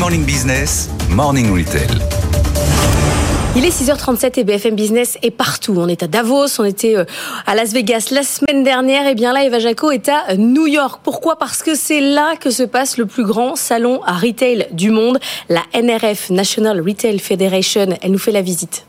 Morning Business, Morning Retail. Il est 6h37 et BFM Business est partout. On est à Davos, on était euh, à Las Vegas la semaine dernière. Et bien là, Eva Jaco est à New York. Pourquoi? Parce que c'est là que se passe le plus grand salon à retail du monde, la NRF, National Retail Federation. Elle nous fait la visite.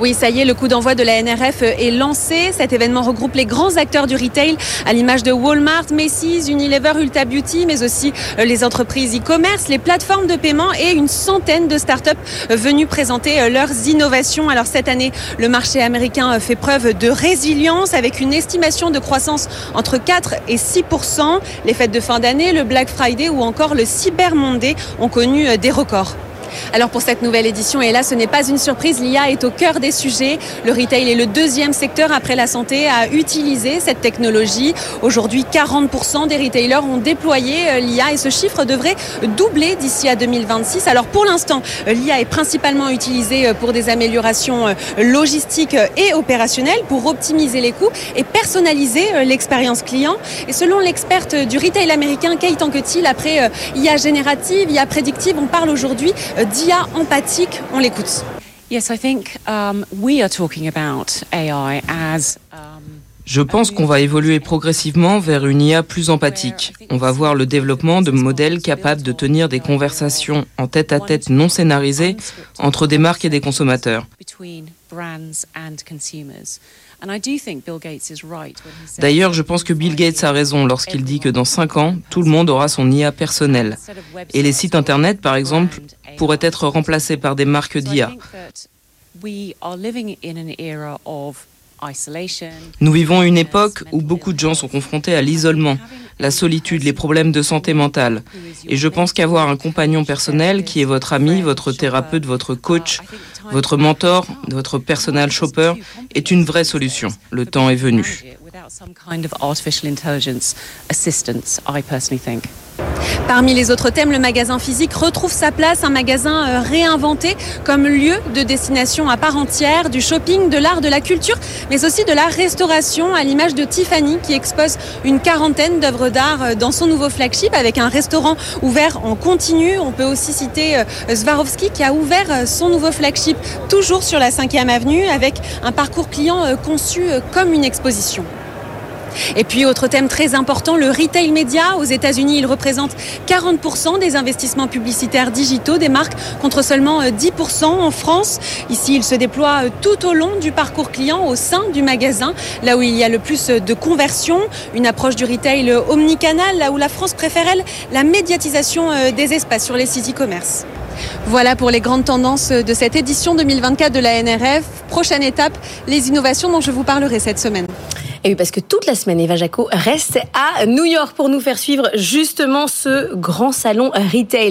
Oui, ça y est, le coup d'envoi de la NRF est lancé. Cet événement regroupe les grands acteurs du retail, à l'image de Walmart, Macy's, Unilever, Ulta Beauty, mais aussi euh, les entreprises e-commerce, les plateformes de paiement et une centaine de startups euh, venues présenter euh, leurs innovations. Alors cette année, le marché américain fait preuve de résilience avec une estimation de croissance entre 4 et 6% Les fêtes de fin d'année, le Black Friday ou encore le Cyber Monday ont connu des records. Alors pour cette nouvelle édition, et là ce n'est pas une surprise, l'IA est au cœur des sujets. Le retail est le deuxième secteur après la santé à utiliser cette technologie. Aujourd'hui, 40% des retailers ont déployé euh, l'IA et ce chiffre devrait doubler d'ici à 2026. Alors pour l'instant, euh, l'IA est principalement utilisée euh, pour des améliorations logistiques et opérationnelles pour optimiser les coûts et personnaliser l'expérience client. Et selon l'experte du retail américain Kate Anquetil, après IA générative, IA prédictive, on parle aujourd'hui d'IA empathique. On l'écoute. Yes, I think um, we are talking about AI as um, je pense qu'on va évoluer progressivement vers une IA plus empathique. On va voir le développement de modèles capables de tenir des conversations en tête-à-tête -tête non scénarisées entre des marques et des consommateurs. D'ailleurs, je pense que Bill Gates a raison lorsqu'il dit que dans 5 ans, tout le monde aura son IA personnel. Et les sites Internet, par exemple, pourraient être remplacés par des marques d'IA. Nous vivons une époque où beaucoup de gens sont confrontés à l'isolement, la solitude, les problèmes de santé mentale. Et je pense qu'avoir un compagnon personnel qui est votre ami, votre thérapeute, votre coach, votre mentor, votre personal shopper est une vraie solution. Le temps est venu. Parmi les autres thèmes, le magasin physique retrouve sa place, un magasin euh, réinventé comme lieu de destination à part entière, du shopping, de l'art, de la culture, mais aussi de la restauration, à l'image de Tiffany qui expose une quarantaine d'œuvres d'art euh, dans son nouveau flagship avec un restaurant ouvert en continu. On peut aussi citer euh, Swarovski qui a ouvert son nouveau flagship toujours sur la 5e avenue avec un parcours client conçu comme une exposition. Et puis, autre thème très important, le retail média. Aux États-Unis, il représente 40% des investissements publicitaires digitaux des marques contre seulement 10% euh, en France. Ici, il se déploie euh, tout au long du parcours client au sein du magasin, là où il y a le plus de conversion. Une approche du retail omnicanal, là où la France préfère, elle, la médiatisation euh, des espaces sur les sites e-commerce. Voilà pour les grandes tendances de cette édition 2024 de la NRF. Prochaine étape, les innovations dont je vous parlerai cette semaine. Oui, parce que toute la semaine, Eva Jaco reste à New York pour nous faire suivre justement ce grand salon retail.